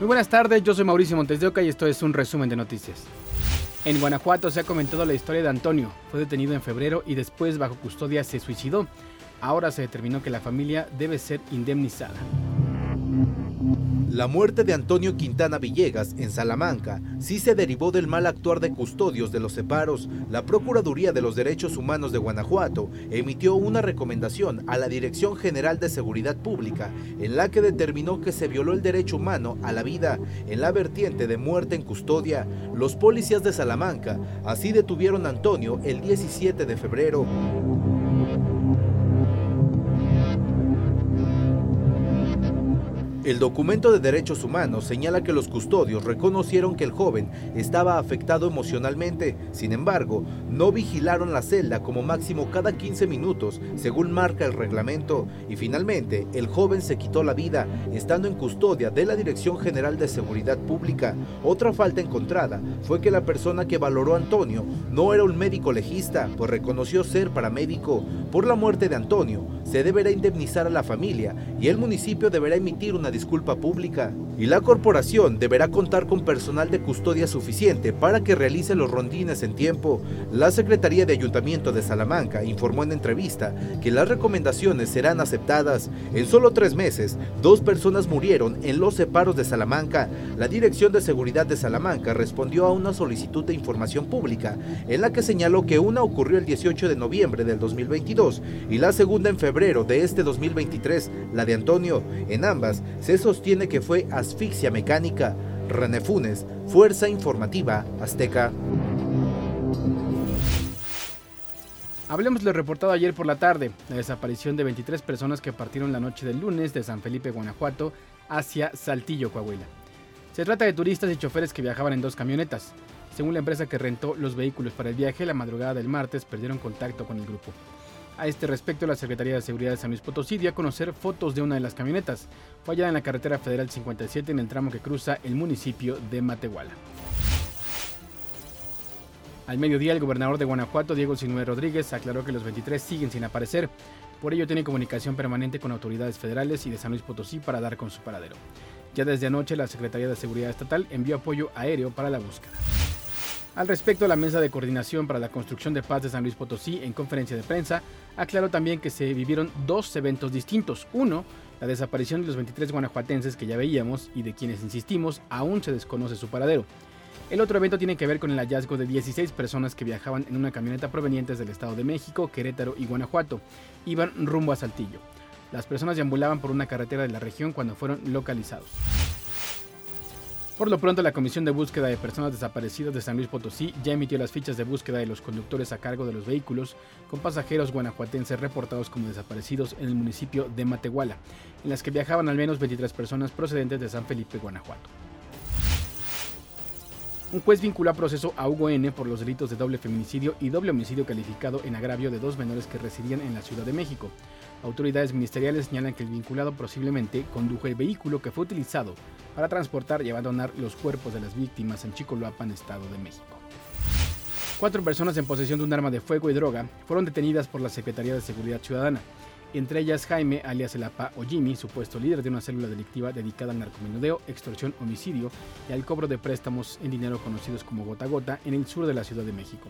Muy buenas tardes, yo soy Mauricio Montes de Oca y esto es un resumen de noticias. En Guanajuato se ha comentado la historia de Antonio. Fue detenido en febrero y después bajo custodia se suicidó. Ahora se determinó que la familia debe ser indemnizada. La muerte de Antonio Quintana Villegas en Salamanca sí se derivó del mal actuar de custodios de los separos. La Procuraduría de los Derechos Humanos de Guanajuato emitió una recomendación a la Dirección General de Seguridad Pública en la que determinó que se violó el derecho humano a la vida en la vertiente de muerte en custodia. Los policías de Salamanca así detuvieron a Antonio el 17 de febrero. El documento de derechos humanos señala que los custodios reconocieron que el joven estaba afectado emocionalmente, sin embargo, no vigilaron la celda como máximo cada 15 minutos, según marca el reglamento, y finalmente el joven se quitó la vida, estando en custodia de la Dirección General de Seguridad Pública. Otra falta encontrada fue que la persona que valoró a Antonio no era un médico legista, pues reconoció ser paramédico. Por la muerte de Antonio, se deberá indemnizar a la familia y el municipio deberá emitir una disculpa pública. Y la corporación deberá contar con personal de custodia suficiente para que realice los rondines en tiempo. La Secretaría de Ayuntamiento de Salamanca informó en entrevista que las recomendaciones serán aceptadas. En solo tres meses, dos personas murieron en los separos de Salamanca. La Dirección de Seguridad de Salamanca respondió a una solicitud de información pública en la que señaló que una ocurrió el 18 de noviembre del 2022 y la segunda en febrero de este 2023, la de Antonio. En ambas se sostiene que fue asfixia mecánica. René Funes, Fuerza Informativa Azteca. Hablemos de lo reportado ayer por la tarde, la desaparición de 23 personas que partieron la noche del lunes de San Felipe, Guanajuato, hacia Saltillo, Coahuila. Se trata de turistas y choferes que viajaban en dos camionetas. Según la empresa que rentó los vehículos para el viaje, la madrugada del martes perdieron contacto con el grupo. A este respecto, la Secretaría de Seguridad de San Luis Potosí dio a conocer fotos de una de las camionetas. Fue hallada en la carretera federal 57 en el tramo que cruza el municipio de Matehuala. Al mediodía, el gobernador de Guanajuato, Diego Sinue Rodríguez, aclaró que los 23 siguen sin aparecer. Por ello, tiene comunicación permanente con autoridades federales y de San Luis Potosí para dar con su paradero. Ya desde anoche, la Secretaría de Seguridad Estatal envió apoyo aéreo para la búsqueda. Al respecto, la Mesa de Coordinación para la Construcción de Paz de San Luis Potosí, en conferencia de prensa, aclaró también que se vivieron dos eventos distintos. Uno, la desaparición de los 23 guanajuatenses que ya veíamos y de quienes insistimos aún se desconoce su paradero. El otro evento tiene que ver con el hallazgo de 16 personas que viajaban en una camioneta provenientes del Estado de México, Querétaro y Guanajuato. Iban rumbo a Saltillo. Las personas deambulaban por una carretera de la región cuando fueron localizados. Por lo pronto, la Comisión de Búsqueda de Personas Desaparecidas de San Luis Potosí ya emitió las fichas de búsqueda de los conductores a cargo de los vehículos con pasajeros guanajuatenses reportados como desaparecidos en el municipio de Matehuala, en las que viajaban al menos 23 personas procedentes de San Felipe, Guanajuato. Un juez vinculó a proceso a Hugo N. por los delitos de doble feminicidio y doble homicidio calificado en agravio de dos menores que residían en la Ciudad de México. Autoridades ministeriales señalan que el vinculado posiblemente condujo el vehículo que fue utilizado para transportar y abandonar los cuerpos de las víctimas en Chicoloapan, Estado de México. Cuatro personas en posesión de un arma de fuego y droga fueron detenidas por la Secretaría de Seguridad Ciudadana, entre ellas Jaime, alias el APA o Jimmy, supuesto líder de una célula delictiva dedicada al narcomenudeo, extorsión, homicidio y al cobro de préstamos en dinero conocidos como gota gota en el sur de la Ciudad de México.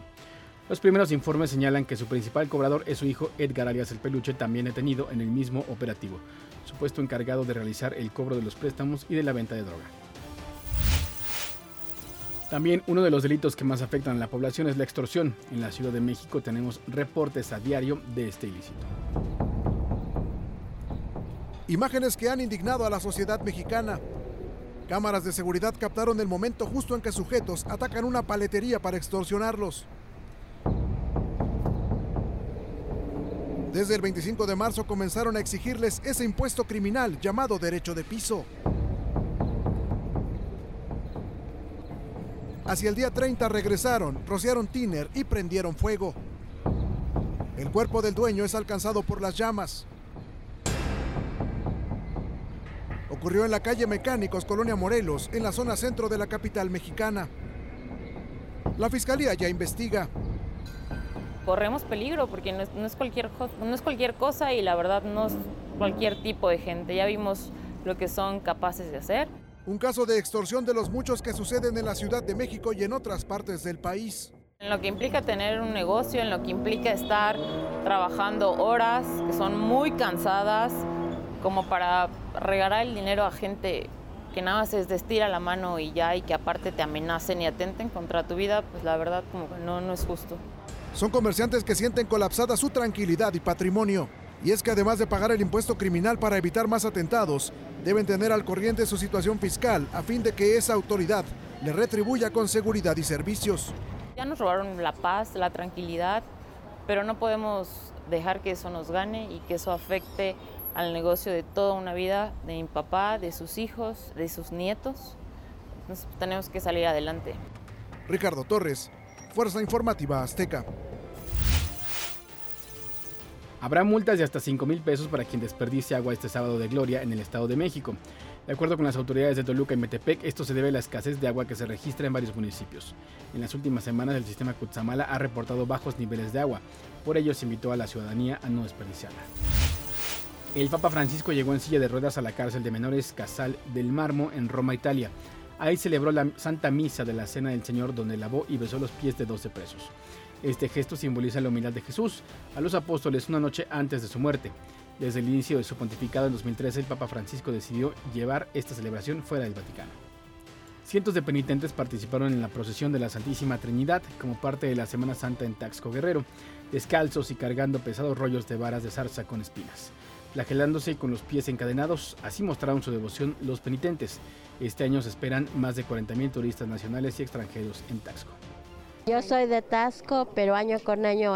Los primeros informes señalan que su principal cobrador es su hijo Edgar alias el Peluche, también detenido en el mismo operativo, supuesto encargado de realizar el cobro de los préstamos y de la venta de droga. También uno de los delitos que más afectan a la población es la extorsión. En la Ciudad de México tenemos reportes a diario de este ilícito. Imágenes que han indignado a la sociedad mexicana. Cámaras de seguridad captaron el momento justo en que sujetos atacan una paletería para extorsionarlos. Desde el 25 de marzo comenzaron a exigirles ese impuesto criminal llamado derecho de piso. Hacia el día 30 regresaron, rociaron tiner y prendieron fuego. El cuerpo del dueño es alcanzado por las llamas. Ocurrió en la calle Mecánicos, Colonia Morelos, en la zona centro de la capital mexicana. La fiscalía ya investiga. Corremos peligro porque no es, cualquier, no es cualquier cosa y la verdad no es cualquier tipo de gente. Ya vimos lo que son capaces de hacer. un caso de extorsión de los muchos que suceden en la Ciudad de México y en otras partes del país. En lo que implica tener un negocio, en lo que implica estar trabajando horas que son muy cansadas, como para regalar el dinero a gente que nada más es de estira la mano y ya, y que aparte te amenacen y atenten contra tu vida, pues la verdad como que no, no es justo. Son comerciantes que sienten colapsada su tranquilidad y patrimonio. Y es que además de pagar el impuesto criminal para evitar más atentados, deben tener al corriente su situación fiscal a fin de que esa autoridad le retribuya con seguridad y servicios. Ya nos robaron la paz, la tranquilidad, pero no podemos dejar que eso nos gane y que eso afecte al negocio de toda una vida, de mi papá, de sus hijos, de sus nietos. Entonces tenemos que salir adelante. Ricardo Torres, Fuerza Informativa Azteca. Habrá multas de hasta 5 mil pesos para quien desperdicie agua este sábado de gloria en el Estado de México. De acuerdo con las autoridades de Toluca y Metepec, esto se debe a la escasez de agua que se registra en varios municipios. En las últimas semanas el sistema Cutzamala ha reportado bajos niveles de agua, por ello se invitó a la ciudadanía a no desperdiciarla. El Papa Francisco llegó en silla de ruedas a la cárcel de menores Casal del Marmo en Roma, Italia. Ahí celebró la Santa Misa de la Cena del Señor donde lavó y besó los pies de 12 presos. Este gesto simboliza la humildad de Jesús a los apóstoles una noche antes de su muerte. Desde el inicio de su pontificado en 2013, el Papa Francisco decidió llevar esta celebración fuera del Vaticano. Cientos de penitentes participaron en la procesión de la Santísima Trinidad como parte de la Semana Santa en Taxco Guerrero, descalzos y cargando pesados rollos de varas de zarza con espinas. Flagelándose y con los pies encadenados, así mostraron su devoción los penitentes. Este año se esperan más de 40.000 turistas nacionales y extranjeros en Taxco. Yo soy de Tasco, pero año con año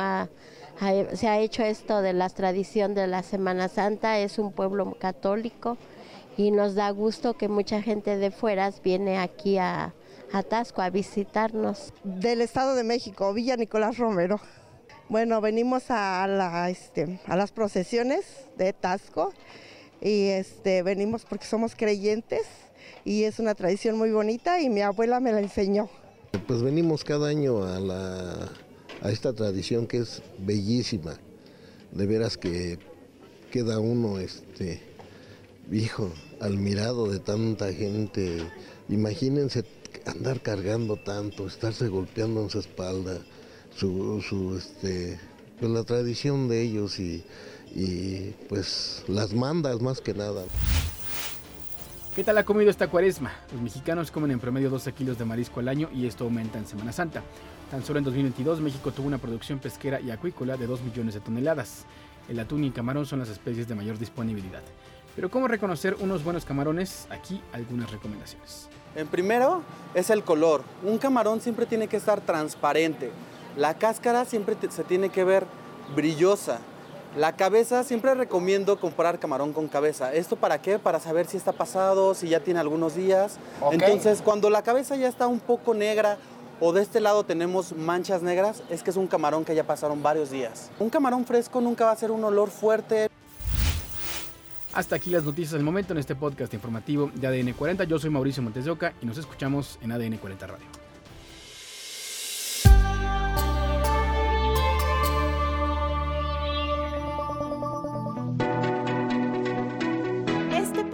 se ha hecho esto de la tradición de la Semana Santa. Es un pueblo católico y nos da gusto que mucha gente de fuera viene aquí a, a Tasco a visitarnos. Del Estado de México, Villa Nicolás Romero. Bueno, venimos a, la, este, a las procesiones de Tasco y este, venimos porque somos creyentes y es una tradición muy bonita y mi abuela me la enseñó. Pues venimos cada año a, la, a esta tradición que es bellísima. De veras que queda uno, este, hijo, admirado de tanta gente. Imagínense andar cargando tanto, estarse golpeando en su espalda, su, su este, pues la tradición de ellos y, y pues las mandas más que nada. ¿Qué tal ha comido esta cuaresma? Los mexicanos comen en promedio 12 kilos de marisco al año y esto aumenta en Semana Santa. Tan solo en 2022 México tuvo una producción pesquera y acuícola de 2 millones de toneladas. El atún y camarón son las especies de mayor disponibilidad. Pero ¿cómo reconocer unos buenos camarones? Aquí algunas recomendaciones. En primero es el color. Un camarón siempre tiene que estar transparente. La cáscara siempre se tiene que ver brillosa. La cabeza, siempre recomiendo comprar camarón con cabeza. ¿Esto para qué? Para saber si está pasado, si ya tiene algunos días. Entonces, cuando la cabeza ya está un poco negra o de este lado tenemos manchas negras, es que es un camarón que ya pasaron varios días. Un camarón fresco nunca va a ser un olor fuerte. Hasta aquí las noticias del momento en este podcast informativo de ADN 40. Yo soy Mauricio Montes de Oca y nos escuchamos en ADN 40 Radio.